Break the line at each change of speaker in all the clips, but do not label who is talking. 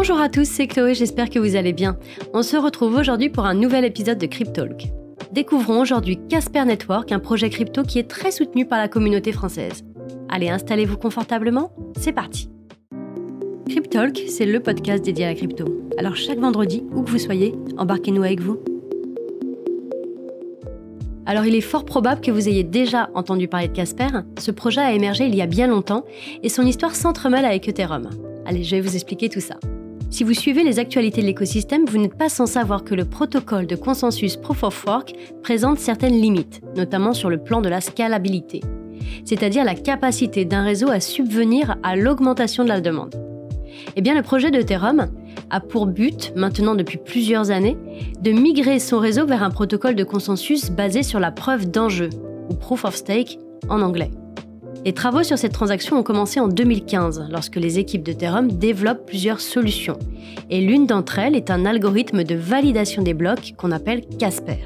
Bonjour à tous, c'est Chloé, j'espère que vous allez bien. On se retrouve aujourd'hui pour un nouvel épisode de Cryptalk. Découvrons aujourd'hui Casper Network, un projet crypto qui est très soutenu par la communauté française. Allez, installez-vous confortablement, c'est parti. Cryptalk, c'est le podcast dédié à la crypto. Alors chaque vendredi, où que vous soyez, embarquez-nous avec vous. Alors il est fort probable que vous ayez déjà entendu parler de Casper. Ce projet a émergé il y a bien longtemps et son histoire s'entremêle avec Ethereum. Allez, je vais vous expliquer tout ça. Si vous suivez les actualités de l'écosystème, vous n'êtes pas sans savoir que le protocole de consensus Proof of Work présente certaines limites, notamment sur le plan de la scalabilité, c'est-à-dire la capacité d'un réseau à subvenir à l'augmentation de la demande. Eh bien, le projet d'Ethereum a pour but, maintenant depuis plusieurs années, de migrer son réseau vers un protocole de consensus basé sur la preuve d'enjeu, ou Proof of Stake en anglais. Les travaux sur cette transaction ont commencé en 2015, lorsque les équipes d'Ethereum développent plusieurs solutions. Et l'une d'entre elles est un algorithme de validation des blocs qu'on appelle Casper.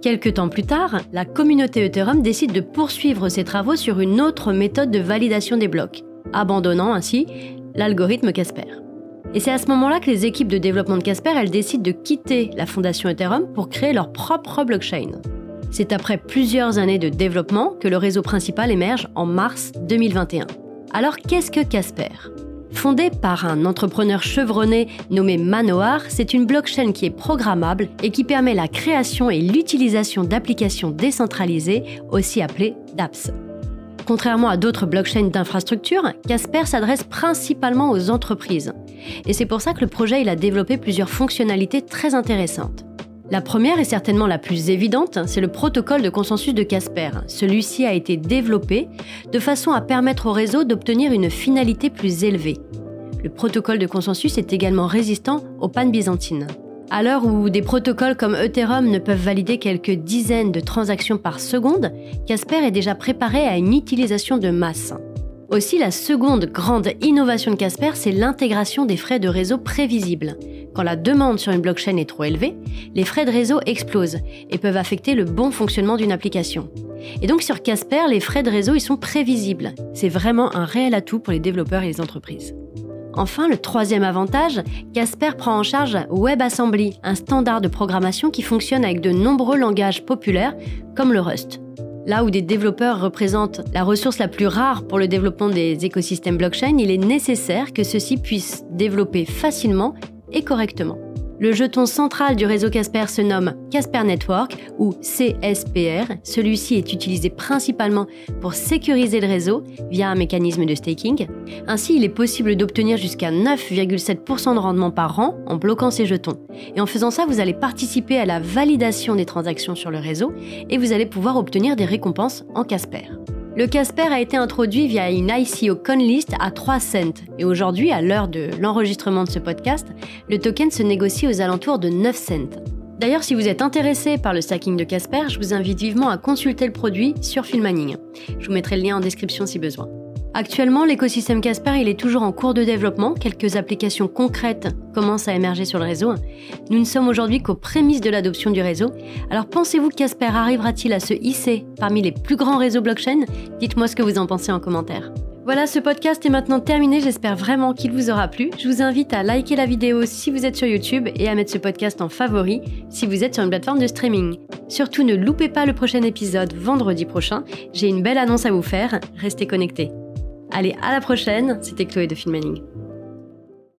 Quelques temps plus tard, la communauté Ethereum décide de poursuivre ses travaux sur une autre méthode de validation des blocs, abandonnant ainsi l'algorithme Casper. Et c'est à ce moment-là que les équipes de développement de Casper, elles décident de quitter la fondation Ethereum pour créer leur propre blockchain. C'est après plusieurs années de développement que le réseau principal émerge en mars 2021. Alors qu'est-ce que Casper? Fondé par un entrepreneur chevronné nommé Manoar, c'est une blockchain qui est programmable et qui permet la création et l'utilisation d'applications décentralisées, aussi appelées dApps. Contrairement à d'autres blockchains d'infrastructure, Casper s'adresse principalement aux entreprises. Et c'est pour ça que le projet a développé plusieurs fonctionnalités très intéressantes. La première et certainement la plus évidente, c'est le protocole de consensus de Casper. Celui-ci a été développé de façon à permettre au réseau d'obtenir une finalité plus élevée. Le protocole de consensus est également résistant aux pannes byzantines. À l'heure où des protocoles comme Ethereum ne peuvent valider quelques dizaines de transactions par seconde, Casper est déjà préparé à une utilisation de masse. Aussi, la seconde grande innovation de Casper, c'est l'intégration des frais de réseau prévisibles. Quand la demande sur une blockchain est trop élevée, les frais de réseau explosent et peuvent affecter le bon fonctionnement d'une application. Et donc sur Casper, les frais de réseau sont prévisibles. C'est vraiment un réel atout pour les développeurs et les entreprises. Enfin, le troisième avantage, Casper prend en charge WebAssembly, un standard de programmation qui fonctionne avec de nombreux langages populaires comme le Rust. Là où des développeurs représentent la ressource la plus rare pour le développement des écosystèmes blockchain, il est nécessaire que ceux-ci puissent développer facilement et correctement. Le jeton central du réseau Casper se nomme Casper Network ou CSPR. Celui-ci est utilisé principalement pour sécuriser le réseau via un mécanisme de staking. Ainsi, il est possible d'obtenir jusqu'à 9,7% de rendement par an en bloquant ces jetons. Et en faisant ça, vous allez participer à la validation des transactions sur le réseau et vous allez pouvoir obtenir des récompenses en Casper. Le Casper a été introduit via une ICO ConList à 3 cents et aujourd'hui, à l'heure de l'enregistrement de ce podcast, le token se négocie aux alentours de 9 cents. D'ailleurs, si vous êtes intéressé par le stacking de Casper, je vous invite vivement à consulter le produit sur Filmaning. Je vous mettrai le lien en description si besoin. Actuellement, l'écosystème Casper il est toujours en cours de développement. Quelques applications concrètes commencent à émerger sur le réseau. Nous ne sommes aujourd'hui qu'aux prémices de l'adoption du réseau. Alors pensez-vous que Casper arrivera-t-il à se hisser parmi les plus grands réseaux blockchain? Dites-moi ce que vous en pensez en commentaire. Voilà, ce podcast est maintenant terminé. J'espère vraiment qu'il vous aura plu. Je vous invite à liker la vidéo si vous êtes sur YouTube et à mettre ce podcast en favori si vous êtes sur une plateforme de streaming. Surtout, ne loupez pas le prochain épisode vendredi prochain. J'ai une belle annonce à vous faire. Restez connectés. Allez, à la prochaine, c'était Chloé de Filmaning.